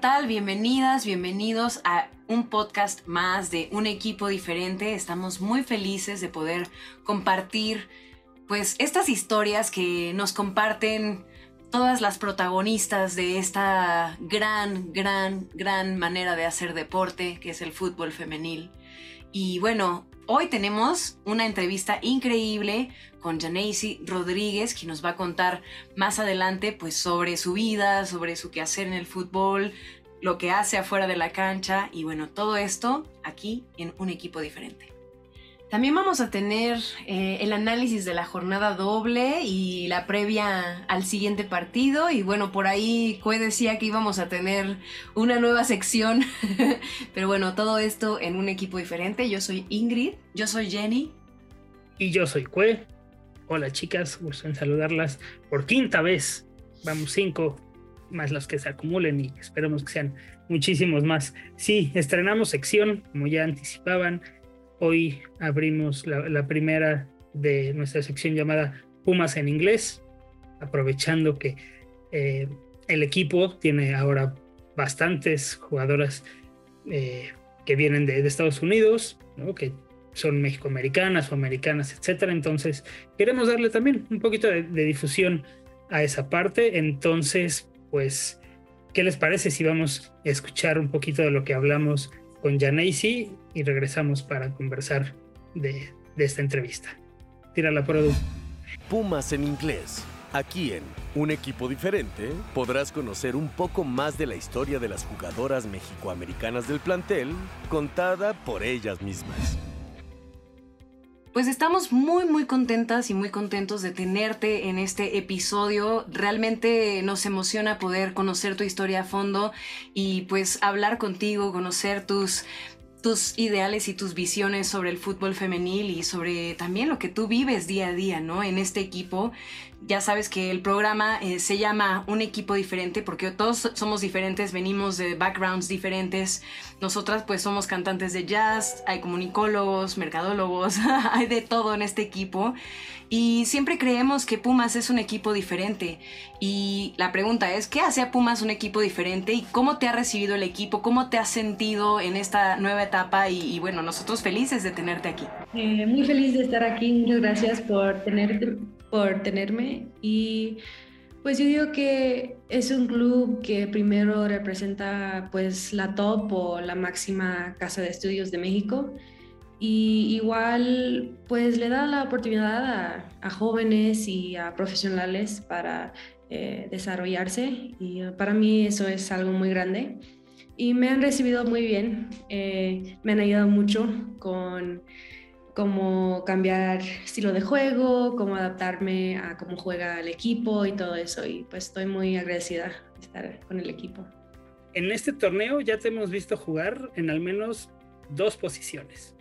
Tal? Bienvenidas, bienvenidos a un podcast más de un equipo diferente. Estamos muy felices de poder compartir pues estas historias que nos comparten todas las protagonistas de esta gran, gran, gran manera de hacer deporte que es el fútbol femenil. Y bueno, hoy tenemos una entrevista increíble con Janacy Rodríguez, que nos va a contar más adelante pues sobre su vida, sobre su quehacer en el fútbol, lo que hace afuera de la cancha y bueno, todo esto aquí en un equipo diferente. También vamos a tener eh, el análisis de la jornada doble y la previa al siguiente partido. Y bueno, por ahí Cue decía que íbamos a tener una nueva sección. Pero bueno, todo esto en un equipo diferente. Yo soy Ingrid, yo soy Jenny. Y yo soy Cue. Hola chicas, gusto en saludarlas por quinta vez. Vamos cinco más los que se acumulen y esperemos que sean muchísimos más. Sí, estrenamos sección, como ya anticipaban Hoy abrimos la, primera de nuestra sección llamada Pumas en inglés, aprovechando que eh, el equipo tiene ahora bastantes jugadoras eh, que vienen de, Estados Unidos, que son mexicoamericanas o americanas, etcétera. Entonces, queremos darle también un poquito de, de, difusión a esa parte. Entonces, pues, ¿qué les parece si vamos a escuchar un poquito de lo que hablamos con Janacy y regresamos para conversar de, esta entrevista. Tírala, Produ. Pumas en inglés. Aquí en Un equipo diferente podrás conocer un poco más de la historia de las jugadoras mexicoamericanas del plantel contada por ellas mismas. Pues estamos muy muy contentas y muy contentos de tenerte en este episodio. Realmente nos emociona poder conocer tu historia a fondo y pues hablar contigo, conocer tus tus ideales y tus visiones sobre el fútbol femenil y sobre también lo que tú vives día a día, ¿no? En este equipo ya sabes que el programa eh, se llama Un equipo diferente porque todos somos diferentes, venimos de backgrounds diferentes. Nosotras pues somos cantantes de jazz, hay comunicólogos, mercadólogos, hay de todo en este equipo. Y siempre creemos que Pumas es un equipo diferente. Y la pregunta es, ¿qué hace a Pumas un equipo diferente? ¿Y cómo te ha recibido el equipo? ¿Cómo te has sentido en esta nueva etapa? Y, bueno, nosotros felices de tenerte aquí. Eh, muy feliz de estar aquí. Muchas gracias por tenerte por tenerme y pues yo digo que es un club que primero representa pues la top o la máxima casa de estudios de México y igual pues le da la oportunidad a, jóvenes y a profesionales para eh, desarrollarse y para mí eso es algo muy grande y me han recibido muy bien, eh, me han ayudado mucho con cómo cambiar estilo de juego, cómo adaptarme a cómo juega el equipo y todo eso. Y pues estoy muy agradecida de estar con el equipo. En este torneo ya te hemos visto jugar en al menos dos posiciones.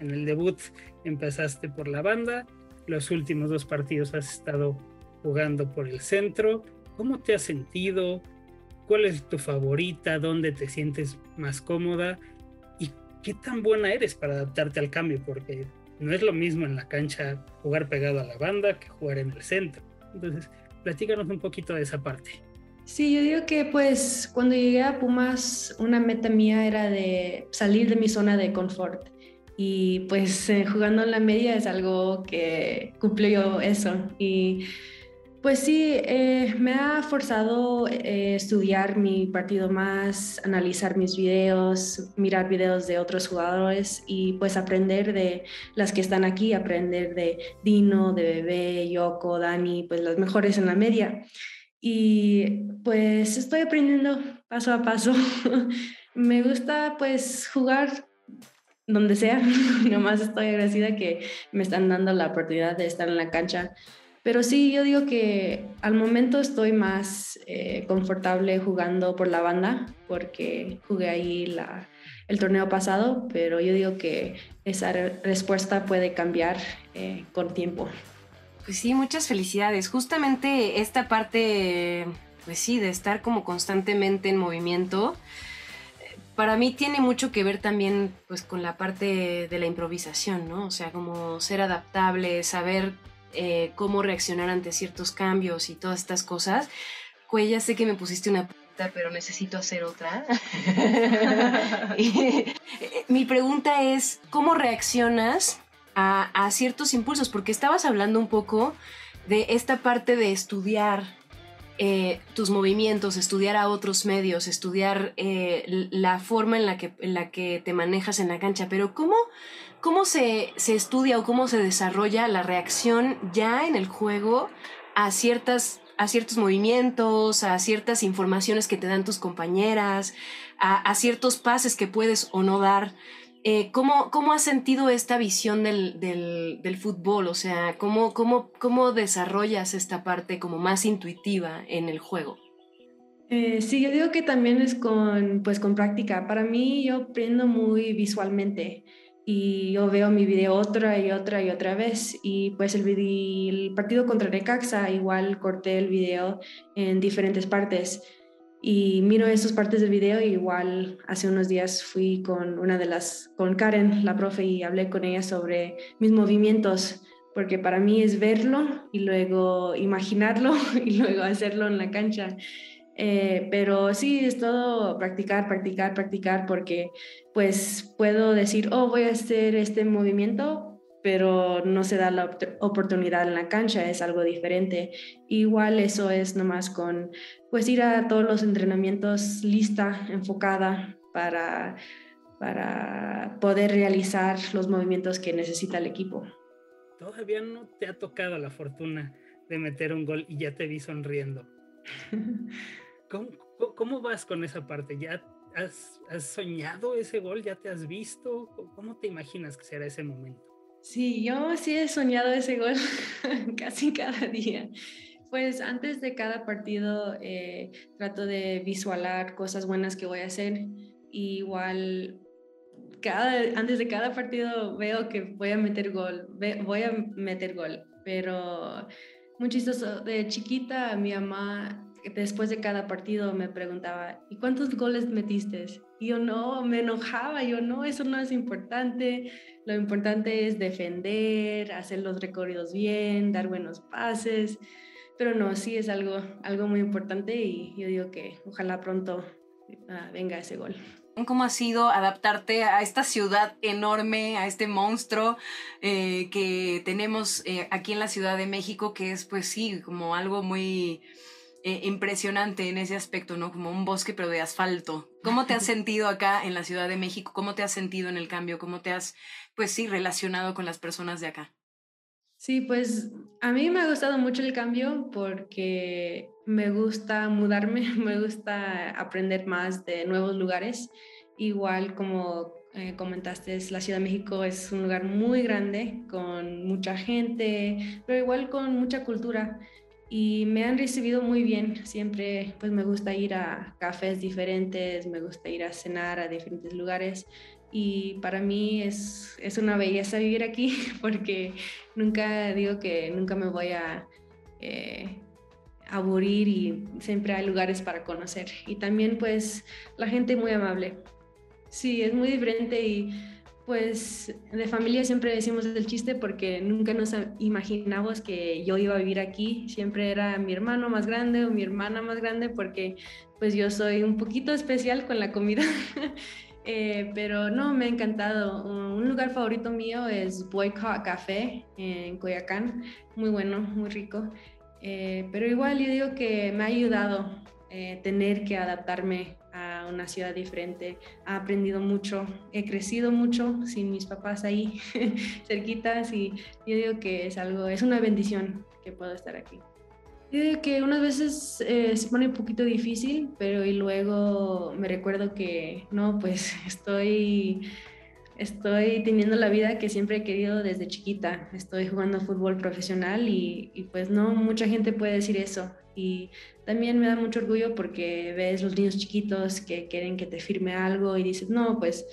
En el debut empezaste por la banda, los últimos dos partidos has estado jugando por el centro. ¿Cómo te has sentido? ¿Cuál es tu favorita? ¿Dónde te sientes más cómoda? qué tan buena eres para adaptarte al cambio, porque no es lo mismo en la cancha jugar pegado a la banda que jugar en el centro. Entonces, platícanos un poquito de esa parte. Sí, yo digo que pues cuando llegué a Pumas, una meta mía era de salir de mi zona de confort. Y pues eh, jugando en la media es algo que cumplió eso. Y pues sí, eh, me ha forzado eh, estudiar mi partido más, analizar mis videos, mirar videos de otros jugadores y pues aprender de las que están aquí, aprender de Dino, de Bebé, Yoko, Dani, pues las mejores en la media. Y pues estoy aprendiendo paso a paso. me gusta pues jugar donde sea. Nomás estoy agradecida que me están dando la oportunidad de estar en la cancha Pero sí, yo digo que al momento estoy más eh, confortable jugando por la banda, porque jugué ahí la, el torneo pasado, pero yo digo que esa respuesta puede cambiar eh, con tiempo. Pues sí, muchas felicidades. Justamente esta parte, pues sí, de estar como constantemente en movimiento, para mí tiene mucho que ver también pues con la parte de la improvisación, ¿no? O sea, como ser adaptable, saber eh, cómo reaccionar ante ciertos cambios y todas estas cosas. Pues ya sé que me pusiste una pregunta, pero necesito hacer otra. Mi pregunta es, ¿cómo reaccionas a, a ciertos impulsos? Porque estabas hablando un poco de esta parte de estudiar eh, tus movimientos, estudiar a otros medios, estudiar eh, la forma en la, que, en la que te manejas en la cancha, pero ¿cómo, cómo se, se, estudia o cómo se desarrolla la reacción ya en el juego a, ciertas, a ciertos movimientos, a ciertas informaciones que te dan tus compañeras, a, a ciertos pases que puedes o no dar? Eh, ¿cómo, ¿cómo, has sentido esta visión del, del, del fútbol? O sea, ¿cómo, cómo, ¿cómo, desarrollas esta parte como más intuitiva en el juego? Eh, sí, yo digo que también es con, pues, con práctica. Para mí yo aprendo muy visualmente y yo veo mi video otra y otra y otra vez y pues el, el partido contra Necaxa igual corté el video en diferentes partes y miro esas partes del video igual hace unos días fui con una de las, con Karen, la profe, y hablé con ella sobre mis movimientos, porque para mí es verlo y luego imaginarlo y luego hacerlo en la cancha. Eh, pero sí, es todo practicar, practicar, practicar, porque pues puedo decir, oh, voy a hacer este movimiento, pero no se da la oportunidad en la cancha, es algo diferente. Igual eso es nomás con pues ir a todos los entrenamientos lista, enfocada para, para poder realizar los movimientos que necesita el equipo. Todavía no te ha tocado la fortuna de meter un gol y ya te vi sonriendo. ¿Cómo, cómo vas con esa parte? ¿Ya has, has soñado ese gol? ¿Ya te has visto? ¿Cómo te imaginas que será ese momento? Sí, yo sí he soñado ese gol casi cada día. Pues antes de cada partido eh, trato de visualizar cosas buenas que voy a hacer. igual cada, antes de cada partido veo que voy a meter gol, voy a meter gol. Pero muy de chiquita mi mamá después de cada partido me preguntaba, ¿y cuántos goles metiste? Y yo no, me enojaba, yo no, eso no es importante, lo importante es defender, hacer los recorridos bien, dar buenos pases, pero no, sí es algo, algo muy importante y yo digo que ojalá pronto ah, venga ese gol. ¿Cómo ha sido adaptarte a esta ciudad enorme, a este monstruo eh, que tenemos eh, aquí en la Ciudad de México, que es pues sí, como algo muy eh, impresionante en ese aspecto, ¿no? Como un bosque pero de asfalto. ¿Cómo te has sentido acá en la Ciudad de México? ¿Cómo te has sentido en el cambio? ¿Cómo te has, pues sí, relacionado con las personas de acá? Sí, pues a mí me ha gustado mucho el cambio porque me gusta mudarme, me gusta aprender más de nuevos lugares. Igual como eh, comentaste, la Ciudad de México es un lugar muy grande, con mucha gente, pero igual con mucha cultura y me han recibido muy bien. Siempre pues me gusta ir a cafés diferentes, me gusta ir a cenar a diferentes lugares y para mí es, es una belleza vivir aquí porque nunca digo que nunca me voy a eh, aburrir y siempre hay lugares para conocer. Y también pues la gente muy amable. Sí, es muy diferente y pues de familia siempre decimos el chiste porque nunca nos imaginamos que yo iba a vivir aquí. Siempre era mi hermano más grande o mi hermana más grande porque pues yo soy un poquito especial con la comida. eh, pero no, me ha encantado. Un lugar favorito mío es Boycott Café en Coyacán. Muy bueno, muy rico. Eh, pero igual yo digo que me ha ayudado eh, tener que adaptarme una ciudad diferente. Ha aprendido mucho, he crecido mucho sin mis papás ahí cerquitas y yo digo que es algo, es una bendición que puedo estar aquí. Yo digo que unas veces eh, se pone un poquito difícil, pero y luego me recuerdo que no, pues estoy estoy teniendo la vida que siempre he querido desde chiquita. Estoy jugando fútbol profesional y, pues no mucha gente puede decir eso. Y también me da mucho orgullo porque ves los niños chiquitos que quieren que te firme algo y dices, no, pues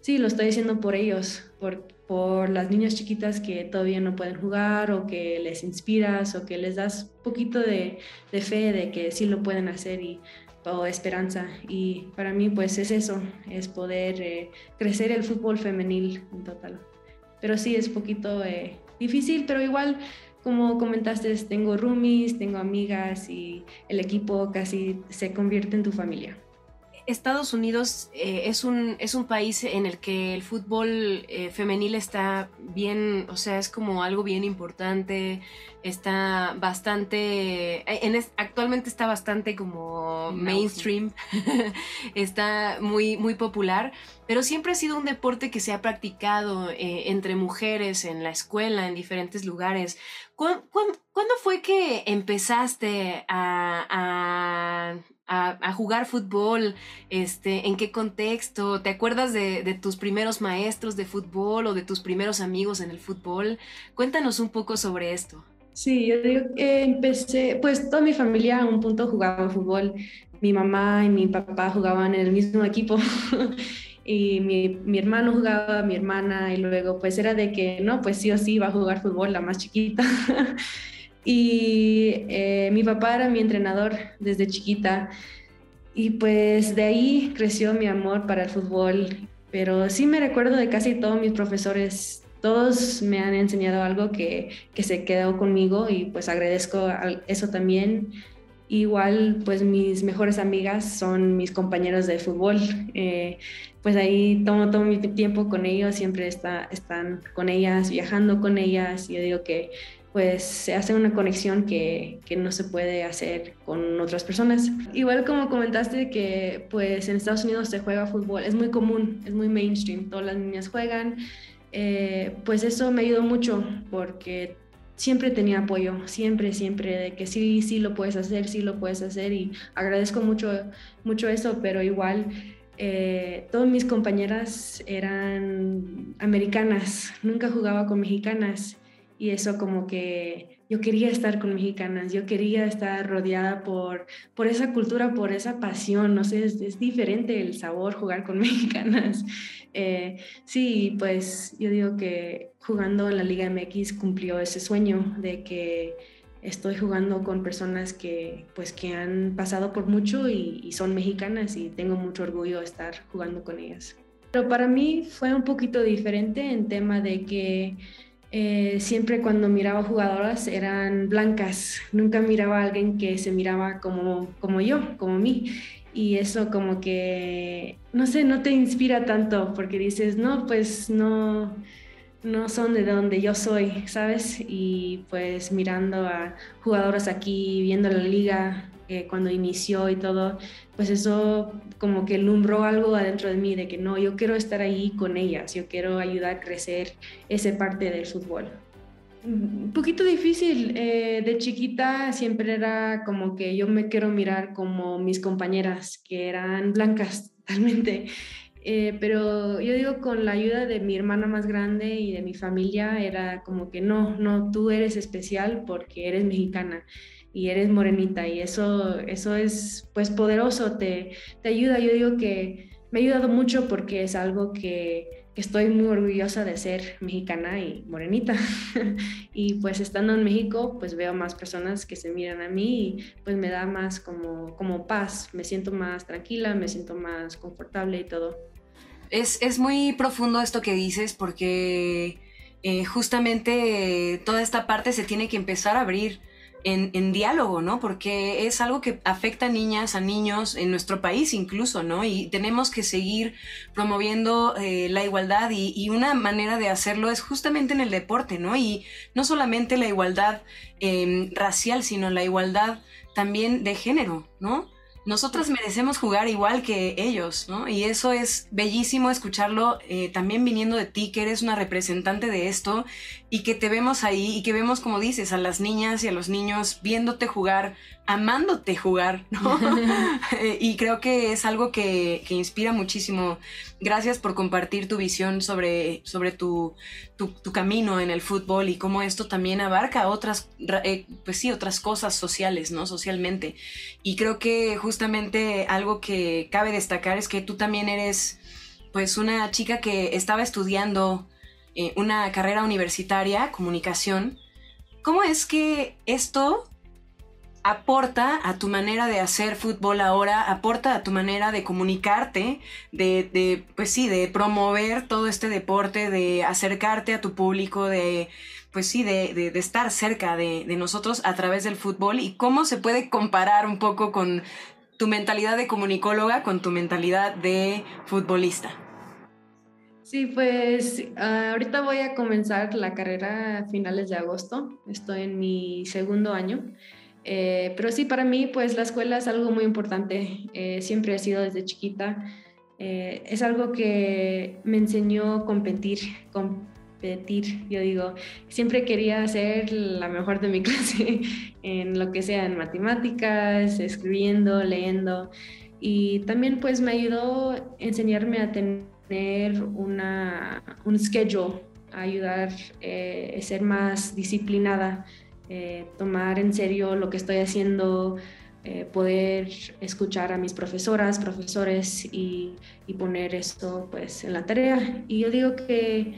sí, lo estoy haciendo por ellos, por, por las niñas chiquitas que todavía no pueden jugar o que les inspiras o que les das poquito de, de fe de que sí lo pueden hacer y o esperanza. Y para mí pues es eso, es poder eh, crecer el fútbol femenil en total. Pero sí es poquito eh, difícil, pero igual como comentaste, tengo roomies, tengo amigas y el equipo casi se convierte en tu familia. Estados Unidos eh, es, un, es un país en el que el fútbol eh, femenil está bien, o sea, es como algo bien importante, está bastante, eh, en actualmente está bastante como mainstream, está muy, muy popular, pero siempre ha sido un deporte que se ha practicado entre mujeres en la escuela, en diferentes lugares. ¿Cuándo, fue que empezaste a a, jugar fútbol? Este, ¿En qué contexto? ¿Te acuerdas de, tus primeros maestros de fútbol o de tus primeros amigos en el fútbol? Cuéntanos un poco sobre esto. Sí, yo digo que empecé, pues toda mi familia a un punto jugaba fútbol. Mi mamá y mi papá jugaban en el mismo equipo. y mi, mi, hermano jugaba, mi hermana, y luego pues era de que no, pues sí o sí iba a jugar fútbol, la más chiquita. Y eh, mi papá era mi entrenador desde chiquita. Y pues de ahí creció mi amor para el fútbol. Pero sí me recuerdo de casi todos mis profesores. Todos me han enseñado algo que, que se quedó conmigo y pues agradezco eso también. Igual, pues mis mejores amigas son mis compañeros de fútbol. Eh, pues ahí tomo todo mi tiempo con ellos, siempre está, están con ellas, viajando con ellas. Yo digo que pues se hace una conexión que, que, no se puede hacer con otras personas. Igual como comentaste que pues en Estados Unidos se juega fútbol, es muy común, es muy mainstream, todas las niñas juegan, eh, pues eso me ayudó mucho porque siempre tenía apoyo, siempre, siempre, de que sí, sí lo puedes hacer, sí lo puedes hacer y agradezco mucho, mucho eso, pero igual... Eh, todas mis compañeras eran americanas, nunca jugaba con mexicanas y eso como que yo quería estar con mexicanas, yo quería estar rodeada por, por esa cultura, por esa pasión, no sé, es, diferente el sabor jugar con mexicanas. Eh, sí, pues yo digo que jugando en la Liga MX cumplió ese sueño de que estoy jugando con personas que pues que han pasado por mucho y, y son mexicanas y tengo mucho orgullo de estar jugando con ellas. Pero para mí fue un poquito diferente en tema de que eh, siempre cuando miraba jugadoras eran blancas, nunca miraba a alguien que se miraba como, como yo, como mí. Y eso como que, no sé, no te inspira tanto porque dices, no, pues no, no son de donde yo soy, ¿sabes? Y pues mirando a jugadoras aquí, viendo la liga, cuando inició y todo, pues eso como que lumbró algo adentro de mí de que no, yo quiero estar ahí con ellas, yo quiero ayudar a crecer esa parte del fútbol. Un poquito difícil, eh, de chiquita siempre era como que yo me quiero mirar como mis compañeras, que eran blancas totalmente. Eh, pero yo digo, con la ayuda de mi hermana más grande y de mi familia, era como que no, no, tú eres especial porque eres mexicana y eres morenita y eso, eso es pues poderoso, te, te ayuda. Yo digo que me ha ayudado mucho porque es algo que, que estoy muy orgullosa de ser mexicana y morenita. y pues estando en México, pues veo más personas que se miran a mí y pues me da más como, como paz, me siento más tranquila, me siento más confortable y todo. Es, es muy profundo esto que dices porque eh, justamente toda esta parte se tiene que empezar a abrir en, diálogo, ¿no? Porque es algo que afecta a niñas, a niños, en nuestro país incluso, ¿no? Y tenemos que seguir promoviendo eh, la igualdad y, una manera de hacerlo es justamente en el deporte, ¿no? Y no solamente la igualdad em, racial, sino la igualdad también de género, ¿no? nosotras merecemos jugar igual que ellos, ¿no? Y eso es bellísimo escucharlo eh, también viniendo de ti, que eres una representante de esto y que te vemos ahí y que vemos, como dices, a las niñas y a los niños viéndote jugar amándote jugar, ¿no? y creo que es algo que, inspira muchísimo. Gracias por compartir tu visión sobre, sobre tu, camino en el fútbol y cómo esto también abarca otras, eh, pues sí, otras cosas sociales, ¿no? Socialmente. Y creo que justamente algo que cabe destacar es que tú también eres, pues, una chica que estaba estudiando eh, una carrera universitaria, comunicación. ¿Cómo es que esto aporta a tu manera de hacer fútbol ahora, aporta a tu manera de comunicarte, de, pues sí, de promover todo este deporte, de acercarte a tu público, de, pues sí, de, estar cerca de, nosotros a través del fútbol y cómo se puede comparar un poco con tu mentalidad de comunicóloga con tu mentalidad de futbolista. Sí, pues ah, ahorita voy a comenzar la carrera a finales de agosto. Estoy en mi segundo año. Eh, pero sí, para mí, pues la escuela es algo muy importante. Eh, siempre ha sido desde chiquita. Eh, es algo que me enseñó competir, competir. Yo digo, siempre quería ser la mejor de mi clase en lo que sea, en matemáticas, escribiendo, leyendo. Y también pues me ayudó a enseñarme a tener una, un schedule, ayudar a ser más disciplinada eh, tomar en serio lo que estoy haciendo, eh, poder escuchar a mis profesoras, profesores y, poner esto pues en la tarea. Y yo digo que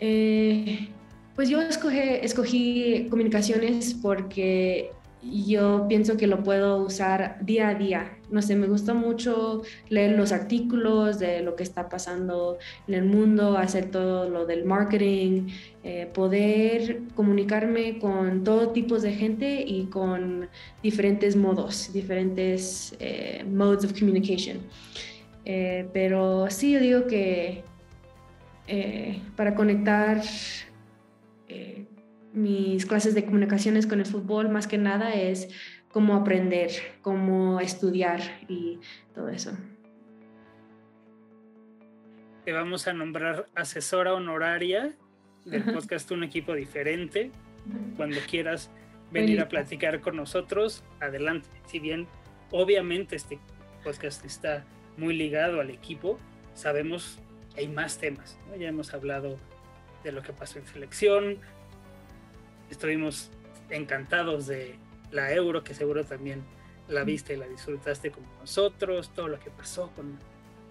eh, pues yo escogí comunicaciones porque yo pienso que lo puedo usar día a día. No sé, me gusta mucho leer los artículos de lo que está pasando en el mundo, hacer todo lo del marketing, eh, poder comunicarme con todo tipo de gente y con diferentes modos, diferentes eh, modes of communication. Eh, pero sí, yo digo que para conectar mis clases de comunicaciones con el fútbol más que nada es cómo aprender, cómo estudiar y todo eso. Te vamos a nombrar asesora honoraria del podcast Un Equipo Diferente. Cuando quieras venir a platicar con nosotros, adelante. Si bien obviamente este podcast está muy ligado al equipo, sabemos que hay más temas. Ya hemos hablado de lo que pasó en selección, estuvimos encantados de la Euro, que seguro también la viste y la disfrutaste como nosotros, todo lo que pasó con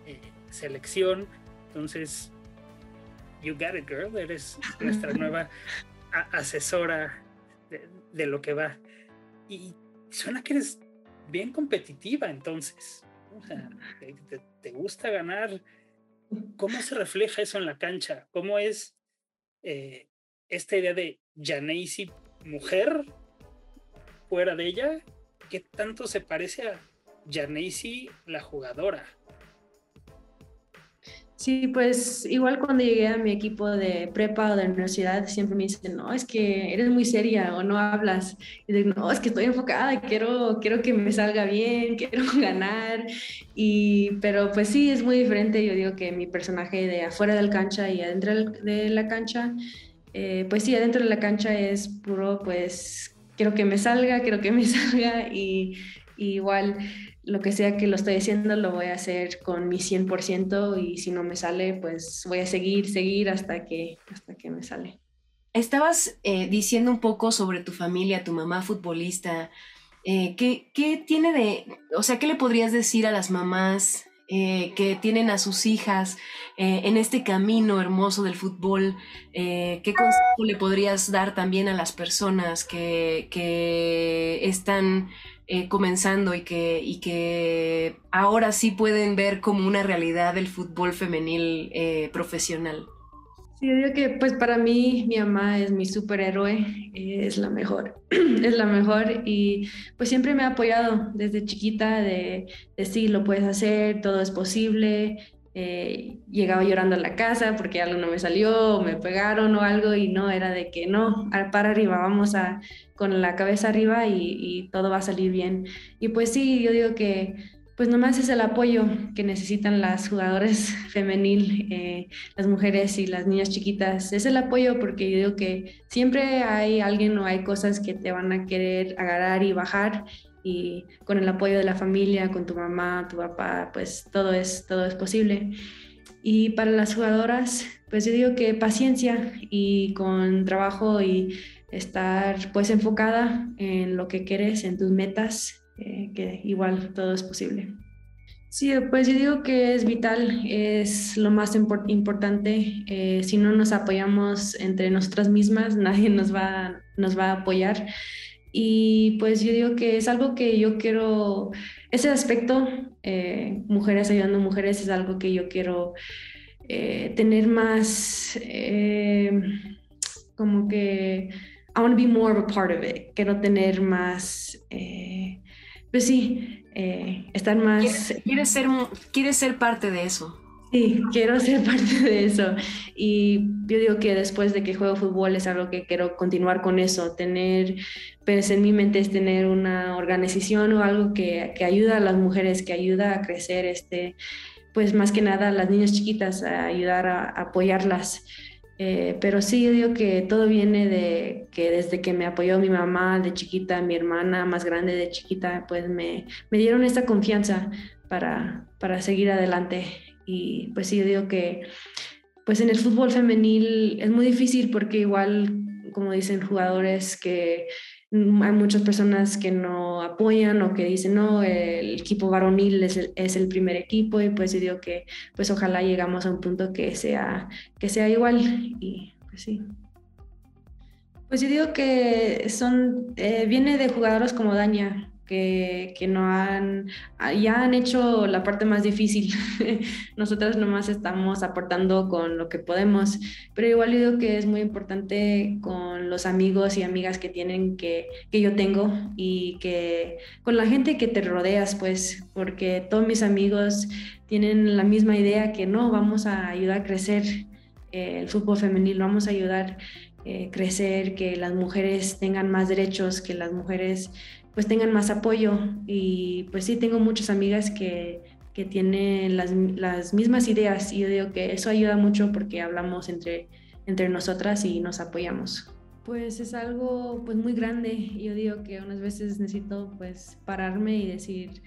eh, selección. Entonces, you got it, girl. Eres nuestra nueva asesora de, lo que va. Y suena que eres bien competitiva, entonces. O sea, te, gusta ganar. ¿Cómo se refleja eso en la cancha? ¿Cómo es eh, esta idea de Janaisi mujer fuera de ella, ¿qué tanto se parece a Janaisi la jugadora? Sí, pues igual cuando llegué a mi equipo de prepa o de universidad, siempre me dicen, no, es que eres muy seria o no hablas. Y digo, no, es que estoy enfocada, quiero, quiero que me salga bien, quiero ganar. Y, pero pues sí, es muy diferente. Yo digo que mi personaje de afuera del cancha y adentro de la cancha eh, pues sí, adentro de la cancha es puro, pues quiero que me salga, quiero que me salga y, igual lo que sea que lo estoy haciendo lo voy a hacer con mi 100% y si no me sale, pues voy a seguir, seguir hasta que, hasta que me sale. Estabas eh, diciendo un poco sobre tu familia, tu mamá futbolista. Eh, ¿qué, ¿Qué tiene de, o sea, qué le podrías decir a las mamás eh, que tienen a sus hijas eh, en este camino hermoso del fútbol, eh, ¿qué consejo le podrías dar también a las personas que, están comenzando y que, y que ahora sí pueden ver como una realidad el fútbol femenil profesional? Sí, yo digo que pues para mí mi mamá es mi superhéroe, es la mejor, es la mejor y pues siempre me ha apoyado desde chiquita de, decir lo puedes hacer, todo es posible. Eh, llegaba llorando a la casa porque algo no me salió, me pegaron o algo y no, era de que no, para arriba, vamos a con la cabeza arriba y, y todo va a salir bien. Y pues sí, yo digo que pues nomás es el apoyo que necesitan las jugadoras femenil, eh, las mujeres y las niñas chiquitas. Es el apoyo porque yo digo que siempre hay alguien o hay cosas que te van a querer agarrar y bajar y con el apoyo de la familia, con tu mamá, tu papá, pues todo es, todo es posible. Y para las jugadoras, pues yo digo que paciencia y con trabajo y estar pues enfocada en lo que quieres, en tus metas eh, que igual todo es posible. Sí, pues yo digo que es vital, es lo más importante. Eh, si no nos apoyamos entre nosotras mismas, nadie nos va, nos va a apoyar. Y pues yo digo que es algo que yo quiero, ese aspecto, eh, mujeres ayudando a mujeres, es algo que yo quiero tener más, como que, I want to be more of a part of it. Quiero tener más pues sí, eh, estar más... ¿Quieres, ser, ¿Quieres ser parte de eso? Sí, quiero ser parte de eso. Y yo digo que después de que juego fútbol es algo que quiero continuar con eso, tener, pues en mi mente es tener una organización o algo que, que ayuda a las mujeres, que ayuda a crecer, este, pues más que nada a las niñas chiquitas, a ayudar a apoyarlas. Eh, pero sí, yo digo que todo viene de que desde que me apoyó mi mamá de chiquita, mi hermana más grande de chiquita, pues me, me dieron esta confianza para, para seguir adelante. Y pues sí, yo digo que pues en el fútbol femenil es muy difícil porque igual, como dicen jugadores que hay muchas personas que no apoyan o que dicen, no, el equipo varonil es el, es el, primer equipo y pues yo digo que pues ojalá llegamos a un punto que sea, que sea igual y pues sí. Pues yo digo que son, eh, viene de jugadores como Daña, que, que, no han, ah, ya han hecho la parte más difícil. Nosotras nomás estamos aportando con lo que podemos, pero igual digo que es muy importante con los amigos y amigas que tienen, que, que yo tengo y que con la gente que te rodeas, pues, porque todos mis amigos tienen la misma idea que no, vamos a ayudar a crecer eh, el fútbol femenil, vamos a ayudar eh, crecer, que las mujeres tengan más derechos, que las mujeres pues tengan más apoyo. Y pues sí, tengo muchas amigas que, que tienen las, las, mismas ideas y yo digo que eso ayuda mucho porque hablamos entre, entre nosotras y nos apoyamos. Pues es algo pues muy grande. Yo digo que unas veces necesito pues pararme y decir,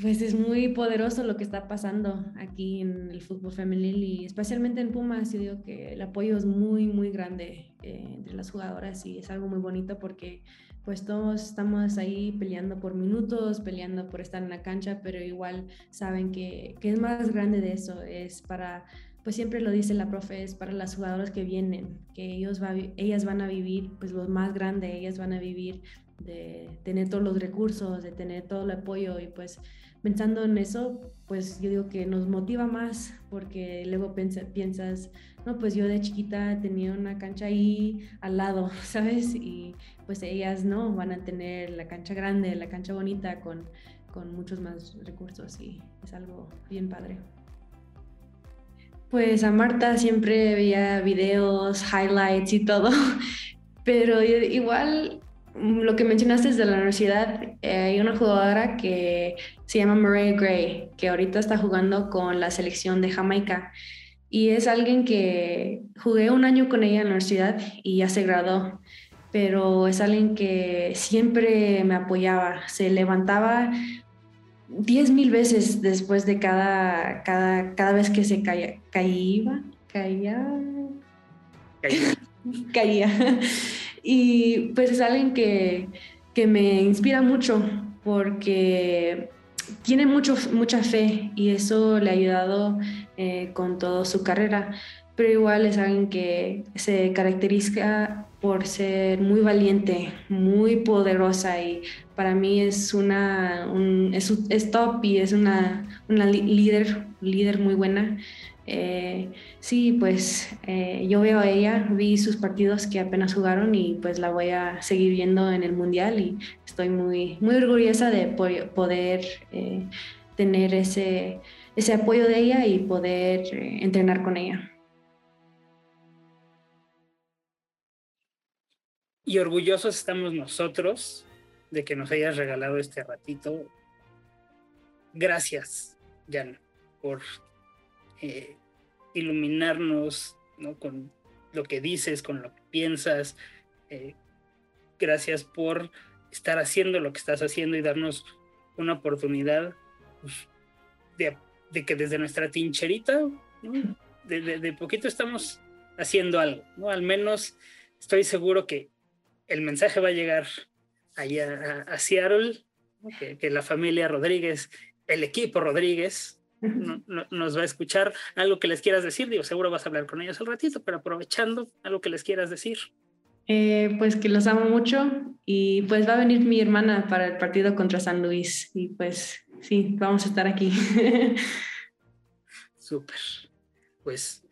pues es muy poderoso lo que está pasando aquí en el fútbol femenil y especialmente en Pumas. Yo digo que el apoyo es muy, muy grande eh, entre las jugadoras y es algo muy bonito porque pues todos estamos ahí peleando por minutos, peleando por estar en la cancha, pero igual saben que, que es más grande de eso, es para, pues siempre lo dice la profe, es para las jugadoras que vienen, que ellos va, ellas van a vivir, pues lo más grande, ellas van a vivir de tener todos los recursos, de tener todo el apoyo y pues pensando en eso, pues yo digo que nos motiva más porque luego piensas, no, pues yo de chiquita tenía una cancha ahí al lado, ¿sabes? Y pues ellas no, van a tener la cancha grande, la cancha bonita con, con muchos más recursos y es algo bien padre. Pues a Marta siempre veía videos, highlights y todo, pero igual lo que mencionaste de la universidad, eh, hay una jugadora que se llama Murray Gray, que ahorita está jugando con la selección de Jamaica. Y es alguien que jugué un año con ella en la universidad y ya se graduó, pero es alguien que siempre me apoyaba, se levantaba diez mil veces después de cada, cada, cada vez que se caía, caía, caía, caía. caía. Y pues es alguien que, que me inspira mucho porque tiene mucho, mucha fe y eso le ha ayudado eh, con toda su carrera, pero igual es alguien que se caracteriza por ser muy valiente, muy poderosa y para mí es una es, es, top y es una, una líder, líder muy buena. Eh, sí, pues eh, yo veo a ella, vi sus partidos que apenas jugaron y pues la voy a seguir viendo en el Mundial y estoy muy, muy orgullosa de poder eh, tener ese, ese apoyo de ella y poder entrenar con ella. Y orgullosos estamos nosotros de que nos hayas regalado este ratito gracias, Jan, por eh, iluminarnos ¿no? con lo que dices, con lo que piensas. Eh, gracias por estar haciendo lo que estás haciendo y darnos una oportunidad pues, de, que desde nuestra tincherita, de, poquito estamos haciendo algo, ¿no? Al menos estoy seguro que el mensaje va a llegar allá a, Seattle, que, la familia Rodríguez, el equipo Rodríguez, nos va a escuchar. Algo que les quieras decir, digo, seguro vas a hablar con ellos al ratito, pero aprovechando, algo que les quieras decir. Eh, pues que los amo mucho y pues va a venir mi hermana para el partido contra San Luis y pues sí, vamos a estar aquí. Súper. Pues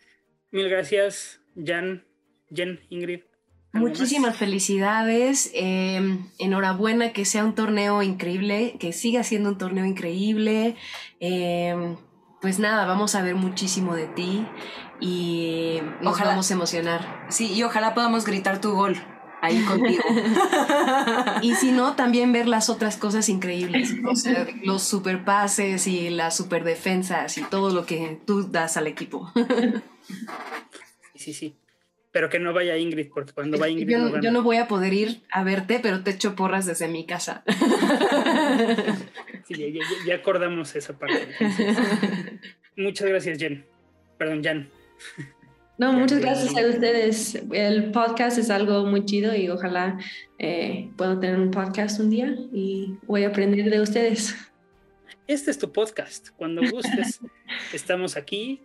mil gracias, Jan, Jen, Ingrid. Muchísimas felicidades. Em, enhorabuena que sea un torneo increíble, que siga siendo un torneo increíble. Em, pues nada, vamos a ver muchísimo de ti y nos vamos a emocionar. Sí, y ojalá podamos gritar tu gol ahí contigo. y si no, también ver las otras cosas increíbles, los super pases y las super defensas y todo lo que tú das al equipo. sí, sí. Pero que no vaya Ingrid, porque cuando va Ingrid. Yo no, yo no voy a poder ir a verte, pero te echo porras desde mi casa. sí, ya, acordamos esa parte. Muchas gracias, Jen. Perdón, Jan. No, muchas gracias a ustedes. El podcast es algo muy chido y ojalá eh, pueda tener un podcast un día y voy a aprender de ustedes. Este es tu podcast. Cuando gustes, estamos aquí.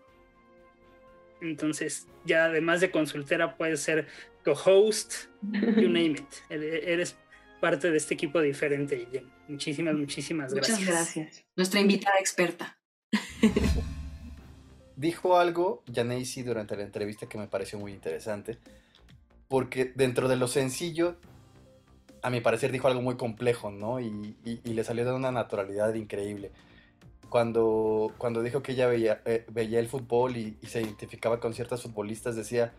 Entonces, ya además de consultera, puedes ser co-host, you name it. Eres parte de este equipo diferente, Muchísimas, muchísimas gracias. Muchas gracias. Nuestra invitada experta. dijo algo, Janacy, durante la entrevista que me pareció muy interesante, porque dentro de lo sencillo, a mi parecer dijo algo muy complejo, ¿no? Y, le salió de una naturalidad increíble. Cuando, cuando dijo que ella veía, eh, veía el fútbol y, se identificaba con ciertas futbolistas, decía,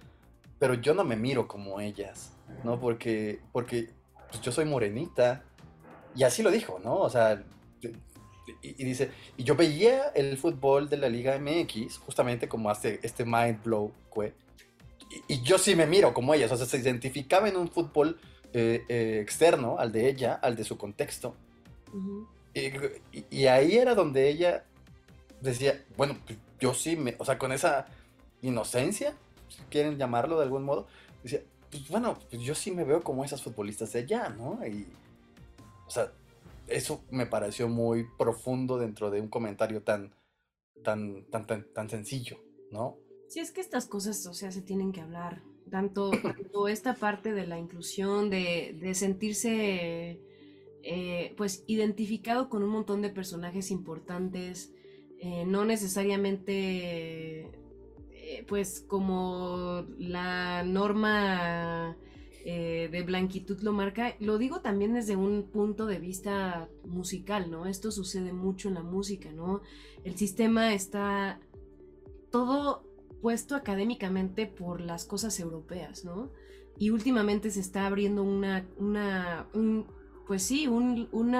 pero yo no me miro como ellas, ¿no? Porque, porque pues, yo soy morenita. Y así lo dijo, ¿no? O sea, y, dice, y yo veía el fútbol de la Liga MX, justamente como hace este mind blow, y, yo sí me miro como ella, o sea, se identificaba en un fútbol eh, eh, externo al de ella, al de su contexto. Y, ahí era donde ella decía, bueno, pues, yo sí me, o sea, con esa inocencia, si quieren llamarlo de algún modo, decía, pues bueno, pues yo sí me veo como esas futbolistas de allá, ¿no? Y, o sea, eso me pareció muy profundo dentro de un comentario tan, tan, tan, tan, sencillo, ¿no? Sí, es que estas cosas, o sea, se tienen que hablar. Tanto, esta parte de la inclusión, de, de sentirse, eh, pues, identificado con un montón de personajes importantes, eh, no necesariamente, eh, pues, como la norma de blanquitud lo marca. Lo digo también desde un punto de vista musical, ¿no? Esto sucede mucho en la música, ¿no? El sistema está todo puesto académicamente por las cosas europeas, ¿no? Y últimamente se está abriendo una, una un, pues sí, un, un,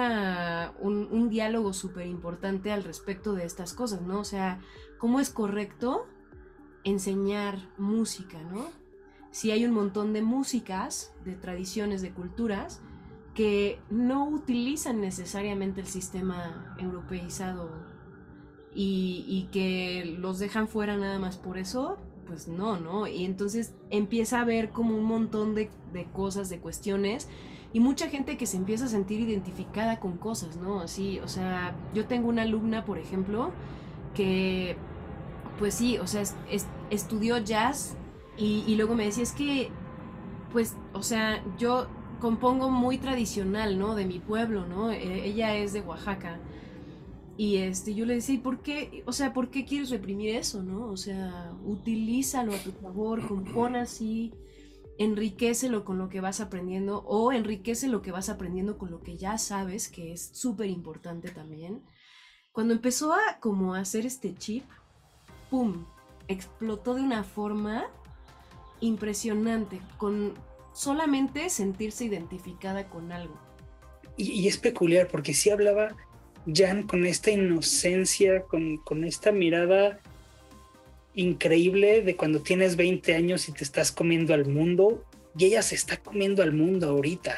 un diálogo súper importante al respecto de estas cosas, ¿no? O sea, cómo es correcto enseñar música, ¿no? si hay un montón de músicas, de tradiciones, de culturas, que no utilizan necesariamente el sistema europeizado y, que los dejan fuera nada más por eso, pues no, ¿no? Y entonces empieza a haber como un montón de, de, cosas, de cuestiones, y mucha gente que se empieza a sentir identificada con cosas, ¿no? Así, o sea, yo tengo una alumna, por ejemplo, que, pues sí, o sea, estudió jazz y, luego me decía, es que, pues, o sea, yo compongo muy tradicional, ¿no? De mi pueblo, ¿no? E, ella es de Oaxaca. Y este, yo le decía, ¿y por qué? O sea, ¿por qué quieres reprimir eso, no? O sea, utilízalo a tu favor, compón así, enriquecelo con lo que vas aprendiendo o enriquece lo que vas aprendiendo con lo que ya sabes, que es súper importante también. Cuando empezó a como hacer este chip, ¡pum! Explotó de una forma impresionante, con solamente sentirse identificada con algo. Y, es peculiar porque sí hablaba Jan con esta inocencia, con, con esta mirada increíble de cuando tienes 20 años y te estás comiendo al mundo, y ella se está comiendo al mundo ahorita,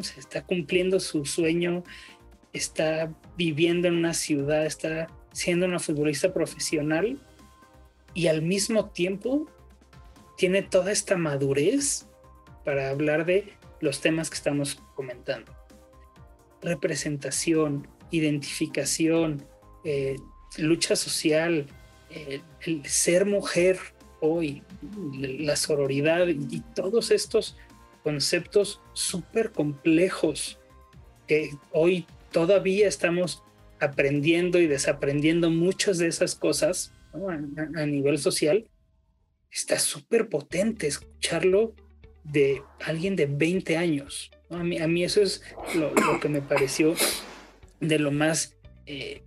se está cumpliendo su sueño, está viviendo en una ciudad, está siendo una futbolista profesional y al mismo tiempo tiene toda esta madurez para hablar de los temas que estamos comentando. Representación, identificación, eh, lucha social, el ser mujer hoy, la sororidad y todos estos conceptos súper complejos que hoy todavía estamos aprendiendo y desaprendiendo muchas de esas cosas a, nivel social, está súper potente escucharlo de alguien de 20 años. A, mí, a, mí, eso es lo, que me pareció de lo más, eh,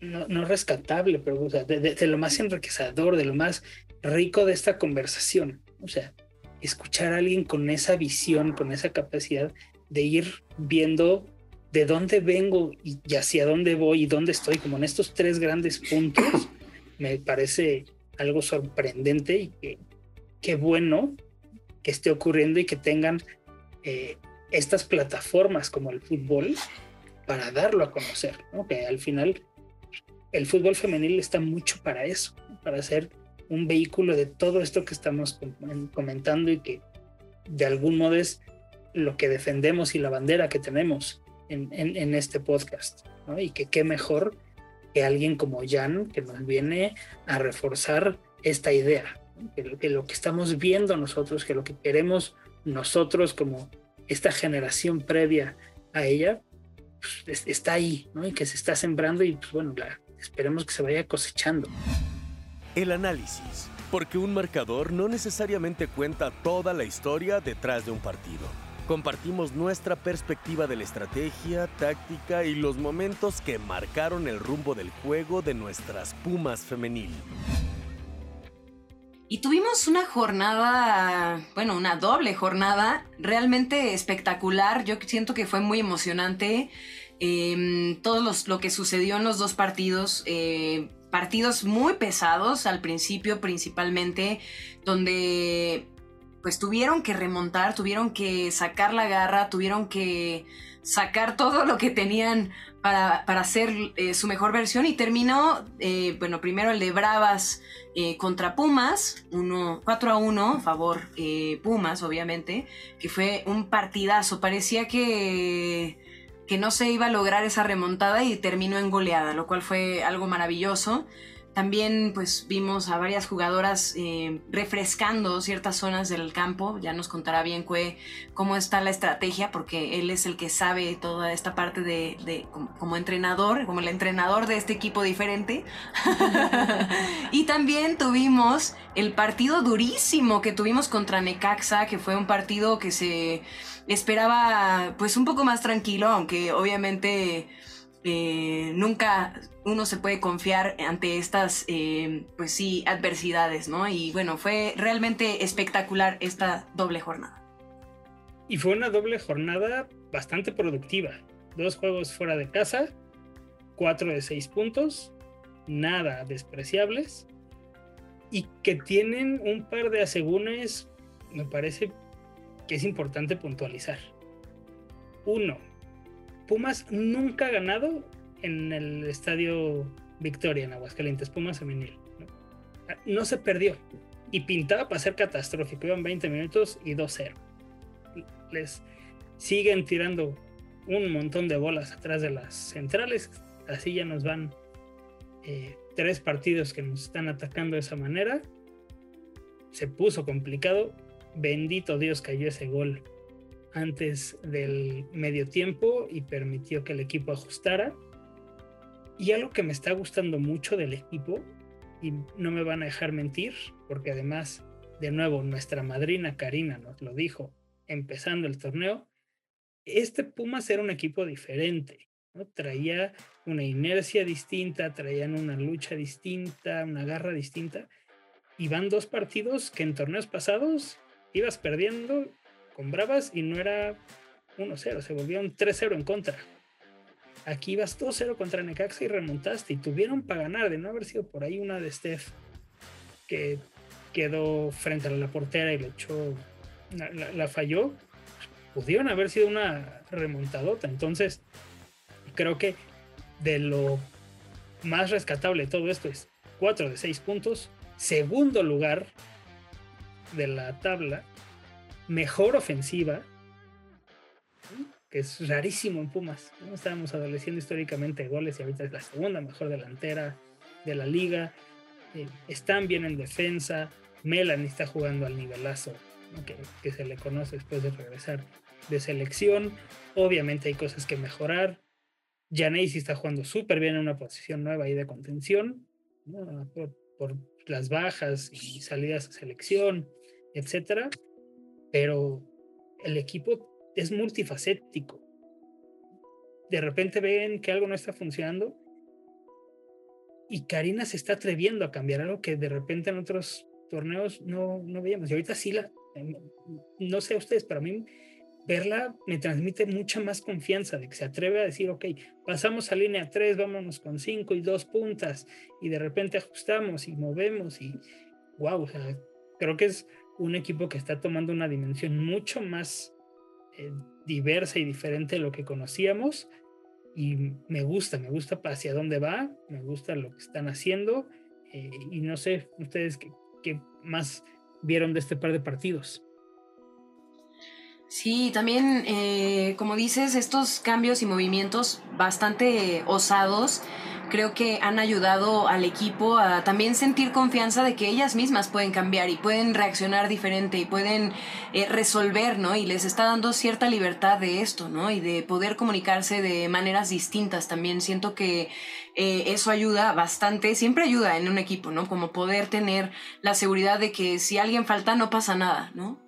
no, rescatable, pero de, lo más enriquecedor, de lo más rico de esta conversación. O sea, escuchar a alguien con esa visión, con esa capacidad de ir viendo de dónde vengo y, hacia dónde voy y dónde estoy, como en estos tres grandes puntos, me parece algo sorprendente y que qué bueno que esté ocurriendo y que tengan eh, estas plataformas como el fútbol para darlo a conocer, que al final el fútbol femenil está mucho para eso, para ser un vehículo de todo esto que estamos comentando y que de algún modo es lo que defendemos y la bandera que tenemos en, este podcast. Y que qué mejor que alguien como Jan que nos viene a reforzar esta idea, que, lo que estamos viendo nosotros, que lo que queremos nosotros como esta generación previa a ella, pues, está ahí, ¿no? Y que se está sembrando y pues bueno, esperemos que se vaya cosechando. El análisis, porque un marcador no necesariamente cuenta toda la historia detrás de un partido Compartimos nuestra perspectiva de la estrategia, táctica y los momentos que marcaron el rumbo del juego de nuestras Pumas femenil. Y tuvimos una jornada, bueno, una doble jornada realmente espectacular. Yo siento que fue muy emocionante eh, todo lo que sucedió en los dos partidos. Eh, partidos muy pesados al principio principalmente, donde pues tuvieron que remontar, tuvieron que sacar la garra, tuvieron que sacar todo lo que tenían para, hacer eh, su mejor versión y terminó, eh, bueno, primero el de Bravas contra Pumas, 4 a 1, favor Pumas, obviamente, que fue un partidazo, parecía que, que no se iba a lograr esa remontada y terminó en goleada, lo cual fue algo maravilloso. También pues vimos a varias jugadoras eh, refrescando ciertas zonas del campo. Ya nos contará bien cómo está la estrategia, porque él es el que sabe toda esta parte de, como, entrenador, como el entrenador de este equipo diferente. y también tuvimos el partido durísimo que tuvimos contra Necaxa, que fue un partido que se esperaba pues un poco más tranquilo, aunque obviamente eh, nunca uno se puede confiar ante estas, eh, pues sí, adversidades, ¿no? Y bueno, fue realmente espectacular esta doble jornada. Y fue una doble jornada bastante productiva. Dos juegos fuera de casa, cuatro de seis puntos, nada despreciables, y que tienen un par de asegúnes, me parece que es importante puntualizar. Uno, Pumas nunca ha ganado en el estadio Victoria en Aguascalientes, Pumas femenil. ¿no? se perdió y pintaba para ser catastrófico. Iban 20 minutos y 2-0. Les siguen tirando un montón de bolas atrás de las centrales. Así ya nos van eh, tres partidos que nos están atacando de esa manera. Se puso complicado. Bendito Dios cayó ese gol antes del medio tiempo y permitió que el equipo ajustara. Y algo que me está gustando mucho del equipo, y no me van a dejar mentir, porque además, de nuevo, nuestra madrina Karina nos lo dijo empezando el torneo, este Pumas era un equipo diferente, traía una inercia distinta, traían una lucha distinta, una garra distinta, y van dos partidos que en torneos pasados ibas perdiendo con Bravas y no era 1-0, se volvió un 3-0 en contra. Aquí vas 2-0 contra Necaxa y remontaste y tuvieron para ganar, de no haber sido por ahí una de Steph que quedó frente a la portera y le echó, la, falló, pudieron haber sido una remontadota. Entonces, creo que de lo más rescatable de todo esto es 4 de 6 puntos, segundo lugar de la tabla, mejor ofensiva, que es rarísimo en Pumas. ¿no? Estábamos adoleciendo históricamente goles y ahorita es la segunda mejor delantera de la liga. Eh, están bien en defensa. Melanie está jugando al nivelazo que, se le conoce después de regresar de selección. Obviamente hay cosas que mejorar. Janeisi está jugando súper bien en una posición nueva ahí de contención por, las bajas y salidas a selección, etcétera. Pero el equipo es multifacético. De repente ven que algo no está funcionando y Karina se está atreviendo a cambiar algo que de repente en otros torneos no, no veíamos. Y ahorita sí la, em, no sé ustedes, pero a mí verla me transmite mucha más confianza de que se atreve a decir, ok, pasamos a línea 3, vámonos con 5 y 2 puntas y de repente ajustamos y movemos y wow, creo que es un equipo que está tomando una dimensión mucho más eh, diversa y diferente de lo que conocíamos y me gusta, me gusta hacia dónde va, me gusta lo que están haciendo eh, y no sé ustedes qué, qué más vieron de este par de partidos. Sí, también, eh, como dices, estos cambios y movimientos bastante osados creo que han ayudado al equipo a también sentir confianza de que ellas mismas pueden cambiar y pueden reaccionar diferente y pueden eh, resolver, ¿no? Y les está dando cierta libertad de esto, ¿no? Y de poder comunicarse de maneras distintas también. Siento que eh, eso ayuda bastante, siempre ayuda en un equipo, ¿no? Como poder tener la seguridad de que si alguien falta no pasa nada, ¿no?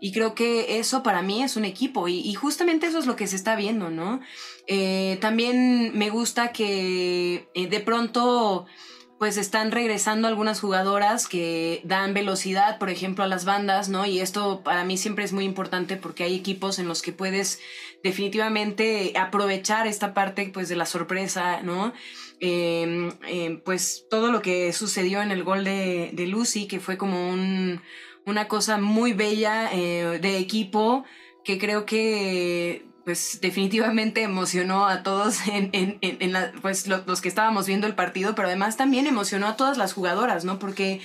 Y creo que eso para mí es un equipo y, justamente eso es lo que se está viendo, ¿no? Eh, también me gusta que eh, de pronto pues están regresando algunas jugadoras que dan velocidad, por ejemplo, a las bandas, ¿no? Y esto para mí siempre es muy importante porque hay equipos en los que puedes definitivamente aprovechar esta parte pues de la sorpresa, ¿no? Em, em, pues todo lo que sucedió en el gol de, de Lucy, que fue como un, una cosa muy bella eh, de equipo que creo que pues definitivamente emocionó a todos en, pues los que estábamos viendo el partido, pero además también emocionó a todas las jugadoras, ¿no? Porque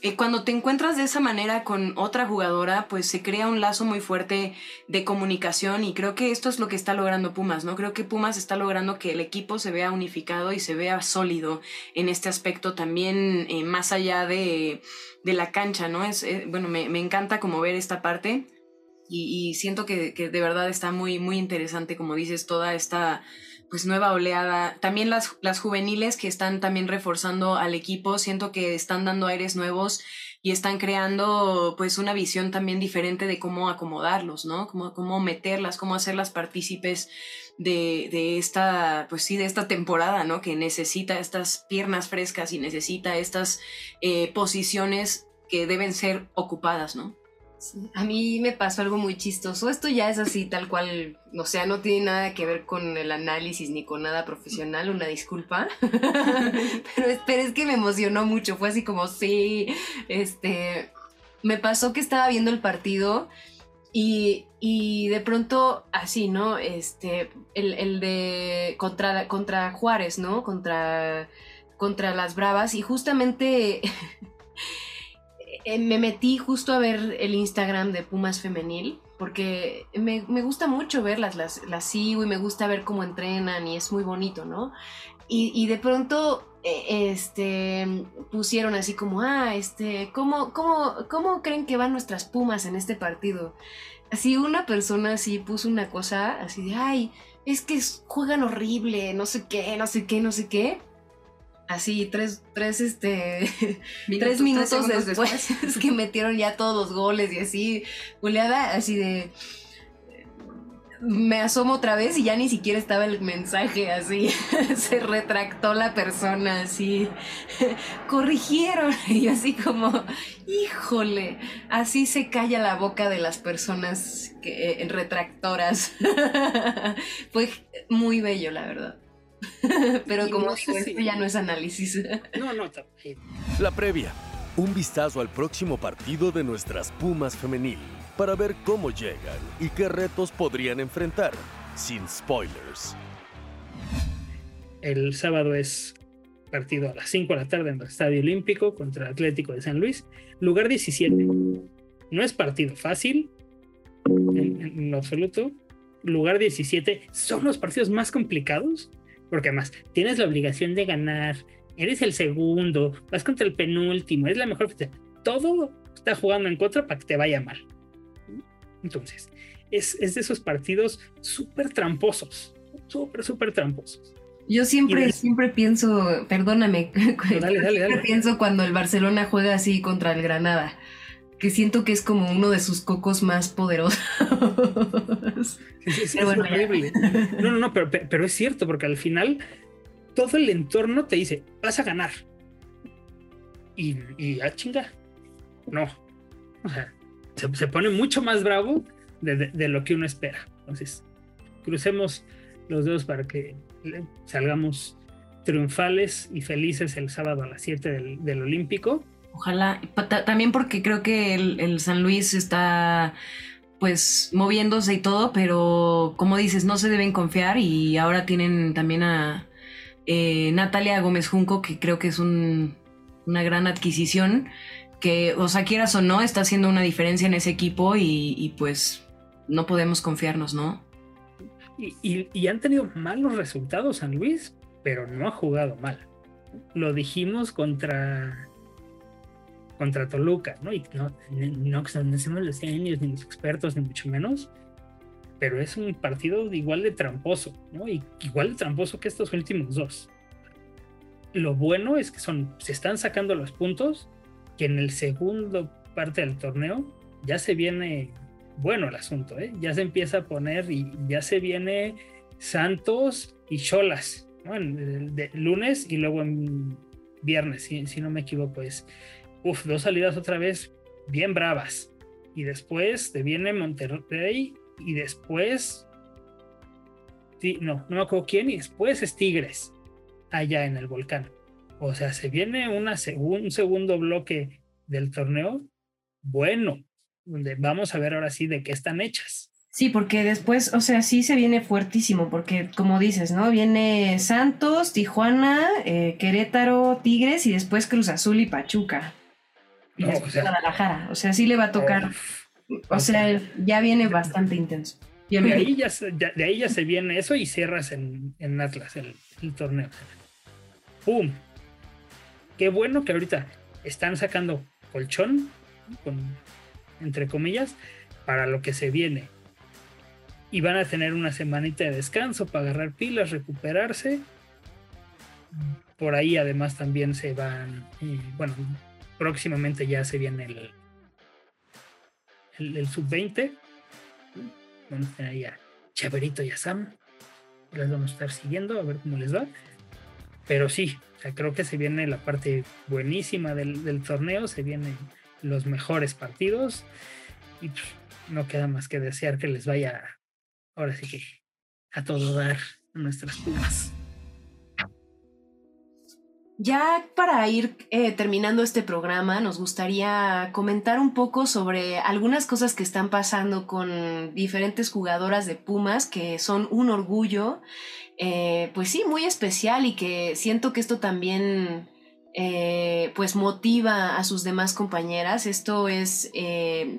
eh, cuando te encuentras de esa manera con otra jugadora, pues se crea un lazo muy fuerte de comunicación y creo que esto es lo que está logrando Pumas, ¿no? Creo que Pumas está logrando que el equipo se vea unificado y se vea sólido en este aspecto también eh, más allá de, la cancha, ¿no? Es, eh, bueno, me, encanta como ver esta parte. Y, siento que, que, de verdad está muy, muy interesante, como dices, toda esta pues nueva oleada. También las, las juveniles que están también reforzando al equipo, siento que están dando aires nuevos y están creando pues una visión también diferente de cómo acomodarlos, ¿no? Cómo, cómo meterlas, cómo hacerlas partícipes de, de, esta, pues sí, de esta temporada, ¿no? Que necesita estas piernas frescas y necesita estas eh, posiciones que deben ser ocupadas, ¿no? A mí me pasó algo muy chistoso. Esto ya es así, tal cual, o sea, no tiene nada que ver con el análisis ni con nada profesional, una disculpa. pero, pero es que me emocionó mucho. Fue así como, sí, este. Me pasó que estaba viendo el partido y, y de pronto, así, ¿no? Este, el, el de. Contra, contra Juárez, ¿no? Contra, contra las Bravas. Y justamente. Eh, me metí justo a ver el Instagram de Pumas Femenil, porque me, gusta mucho verlas, las, las, sigo y me gusta ver cómo entrenan y es muy bonito, ¿no? Y, de pronto este, pusieron así como, ah, este, ¿cómo, cómo, ¿cómo creen que van nuestras Pumas en este partido? Así una persona así puso una cosa así de, ay, es que juegan horrible, no sé qué, no sé qué, no sé qué así tres, tres, este, tres minutos después, es que metieron ya todos los goles y así, goleada así de, me asomo otra vez y ya ni siquiera estaba el mensaje así, se retractó la persona así, corrigieron y así como, híjole, así se calla la boca de las personas que, retractoras, fue muy bello la verdad. Pero Y como no digo, sé si- esto ya no es análisis. No, no, también. La previa. Un vistazo al próximo partido de nuestras Pumas femenil para ver cómo llegan y qué retos podrían enfrentar, sin spoilers. El sábado es partido a las 5 de la tarde en el Estadio Olímpico contra el Atlético de San Luis. Lugar 17. No es partido fácil, en, en absoluto. Lugar 17 son los partidos más complicados, porque además tienes la obligación de ganar, eres el segundo, vas contra el penúltimo, es la mejor. Todo está jugando en contra para que te vaya mal. Entonces, es, es de esos partidos súper tramposos, súper, súper tramposos. Yo siempre, siempre pienso, perdóname, dale, dale, siempre dale. pienso cuando el Barcelona juega así contra el Granada, que siento que es como uno de sus cocos más poderosos. Sí, sí, sí, Pero es horrible. No, no, no, pero, pero- es cierto, porque al final todo el entorno te dice, vas a ganar. Y, y a chinga. No. O sea, se, pone mucho más bravo de, lo que uno espera. Entonces, crucemos los dedos para que salgamos triunfales y felices el sábado a las 7 del, del Olímpico. Ojalá, también porque creo que el, San Luis está pues moviéndose y todo, pero como dices, no se deben confiar y ahora tienen también a eh, Natalia Gómez Junco, que creo que es un- una gran adquisición, que, o sea, quieras o no, está haciendo una diferencia en ese equipo y, pues no podemos confiarnos, ¿no? Y, y- han tenido malos resultados San Luis, pero no ha jugado mal. Lo dijimos contra contra Toluca, ¿no? Y no, no, no los genios, ni los expertos, ni mucho menos, pero es un partido igual de tramposo, ¿no? Y igual de tramposo que estos últimos dos. Lo bueno es que son, se están sacando los puntos, que en el segundo parte del torneo ya se viene bueno el asunto, ¿eh? Ya se empieza a poner y ya se viene Santos y Cholas, ¿no? De, lunes y luego en viernes, si, si no me equivoco, es, uf, dos salidas otra vez bien bravas. Y después te viene Monterrey y después, no, no me acuerdo quién, y después es Tigres, allá en el volcán. O sea, se viene una un segundo bloque del torneo bueno, donde vamos a ver ahora sí de qué están hechas. Sí, porque después, o sea, sí se viene fuertísimo, porque como dices, ¿no? Viene Santos, Tijuana, eh, Querétaro, Tigres y después Cruz Azul y Pachuca. Y No, o sea- Guadalajara. O sea, sí le va a tocar. O sea, ya viene bastante intenso. De ahí ya, de ahí ya se viene eso y cierras en, en Atlas el, el torneo. ¡Pum! Qué bueno que ahorita están sacando colchón, entre comillas, para lo que se viene. Y van a tener una semanita de descanso para agarrar pilas, recuperarse. Por ahí además también se van, bueno, próximamente ya se viene el, el, el sub-20. Vamos a tener ahí a Chaverito y a Sam. Las vamos a estar siguiendo a ver cómo les va. Pero sí, o sea, creo que se viene la parte buenísima del, torneo, se vienen los mejores partidos y no queda más que desear que les vaya ahora sí que a todo dar nuestras pumas. Ya para ir eh, terminando este programa, nos gustaría comentar un poco sobre algunas cosas que están pasando con diferentes jugadoras de Pumas que son un orgullo, eh, pues sí, muy especial y que siento que esto también eh, pues motiva a sus demás compañeras. Esto es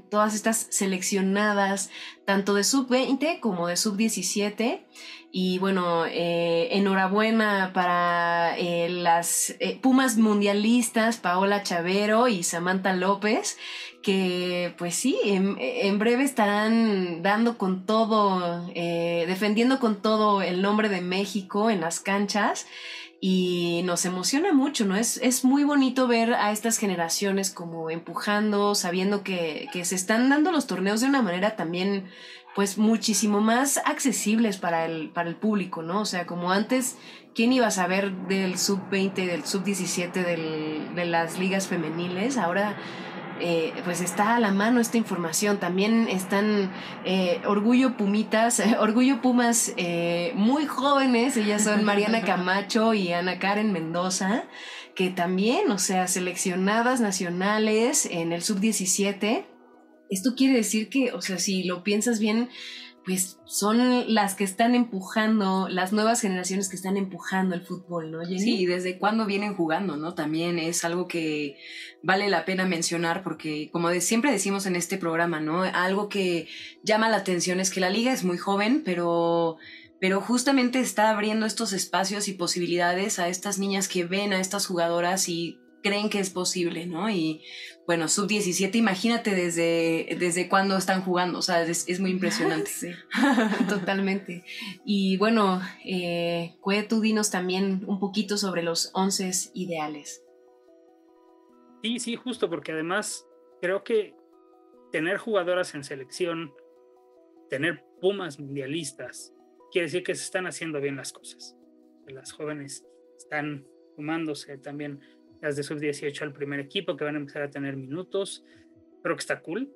todas estas seleccionadas, tanto de sub-20 como de sub-17. Y bueno, eh, enhorabuena para eh, las eh, Pumas mundialistas, Paola Chavero y Samantha López, que pues sí, en, en breve estarán dando con todo, defendiendo con todo el nombre de México en las canchas. Y nos emociona mucho, ¿no? Es, es muy bonito ver a estas generaciones como empujando, sabiendo que, que se están dando los torneos de una manera también pues muchísimo más accesibles para el, para el público, ¿no? O sea, como antes, ¿quién iba a saber del sub-20, del sub-17, de las ligas femeniles? Ahora eh, pues está a la mano esta información. También están eh, Orgullo Pumitas, Orgullo Pumas muy jóvenes, ellas son Mariana Camacho y Ana Karen Mendoza, que también, o sea, seleccionadas nacionales en el sub-17. Esto quiere decir que, o sea, si lo piensas bien, pues son las que están empujando, las nuevas generaciones que están empujando el fútbol, ¿no? Sí, desde cuándo vienen jugando, ¿no? También es algo que vale la pena mencionar porque, como siempre decimos en este programa, ¿no? Algo que llama la atención es que la liga es muy joven, pero pero justamente está abriendo estos espacios y posibilidades a estas niñas que ven a estas jugadoras y creen que es posible, ¿no? Y bueno, sub-17, imagínate desde, desde cuándo están jugando, o sea, es, muy impresionante. Sí, totalmente. Y bueno, eh, tú dinos también un poquito sobre los once ideales. Sí, sí, justo, porque además creo que tener jugadoras en selección, tener pumas mundialistas, quiere decir que se están haciendo bien las cosas. Las jóvenes están fumándose también las de sub-18 al primer equipo que van a empezar a tener minutos. Creo que está cool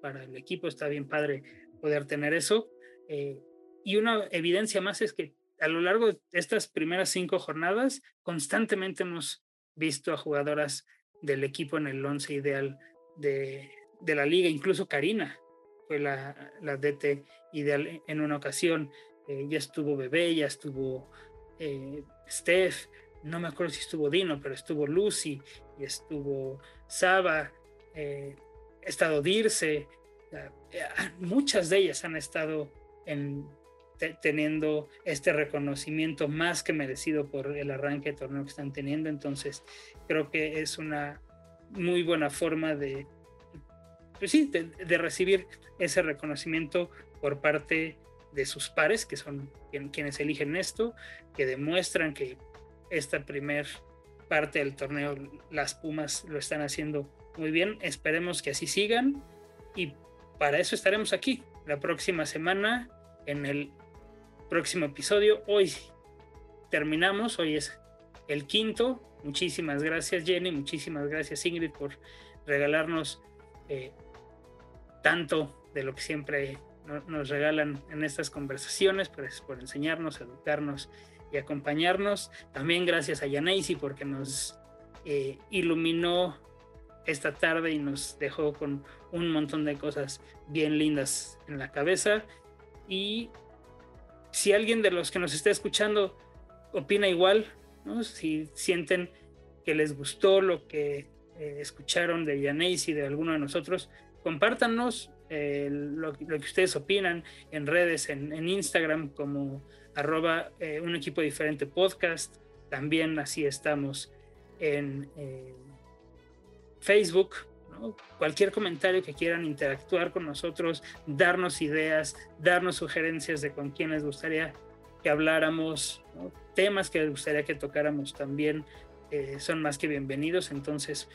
para el equipo, está bien padre poder tener eso. Eh, y una evidencia más es que a lo largo de estas primeras cinco jornadas, constantemente hemos visto a jugadoras del equipo en el once ideal de, de la liga, incluso Karina fue la, la DT ideal en una ocasión. Eh, ya estuvo Bebé, ya estuvo eh, Steph, no me acuerdo si estuvo Dino, pero estuvo Lucy y estuvo Saba, eh, estado Dirce, eh, muchas de ellas han estado en, teniendo este reconocimiento más que merecido por el arranque de torneo que están teniendo, entonces creo que es una muy buena forma de, pues de, recibir ese reconocimiento por parte de sus pares, que son quienes eligen esto, que demuestran que esta primer parte del torneo las Pumas lo están haciendo muy bien. Esperemos que así sigan y para eso estaremos aquí la próxima semana en el próximo episodio. Hoy terminamos, hoy es el quinto. Muchísimas gracias Jenny, muchísimas gracias Ingrid por regalarnos eh, tanto de lo que siempre nos regalan en estas conversaciones, pues, por enseñarnos, educarnos y acompañarnos. También gracias a Yanaisi porque nos eh, iluminó esta tarde y nos dejó con un montón de cosas bien lindas en la cabeza. Y si alguien de los que nos está escuchando opina igual, si sienten que les gustó lo que eh, escucharon de Yanaisi y de alguno de nosotros, compártanos eh, lo, que ustedes opinan en redes, en, Instagram como arroba eh, un equipo diferente podcast. También así estamos en eh, Facebook. Cualquier comentario que quieran interactuar con nosotros, darnos ideas, darnos sugerencias de con quién les gustaría que habláramos, temas que les gustaría que tocáramos también, son más que bienvenidos. Entonces,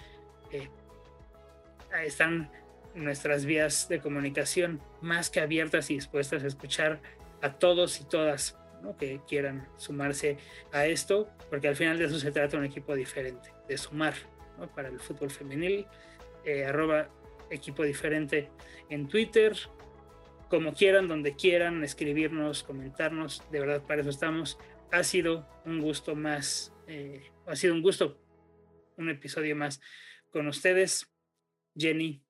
están nuestras vías de comunicación más que abiertas y dispuestas a escuchar a todos y todas que quieran sumarse a esto, porque al final de eso se trata un equipo diferente, de sumar para el fútbol femenil. Eh, arroba equipo diferente en Twitter, como quieran, donde quieran, escribirnos, comentarnos, de verdad para eso estamos. Ha sido un gusto más, eh, ha sido un gusto, un episodio más con ustedes, Jenny,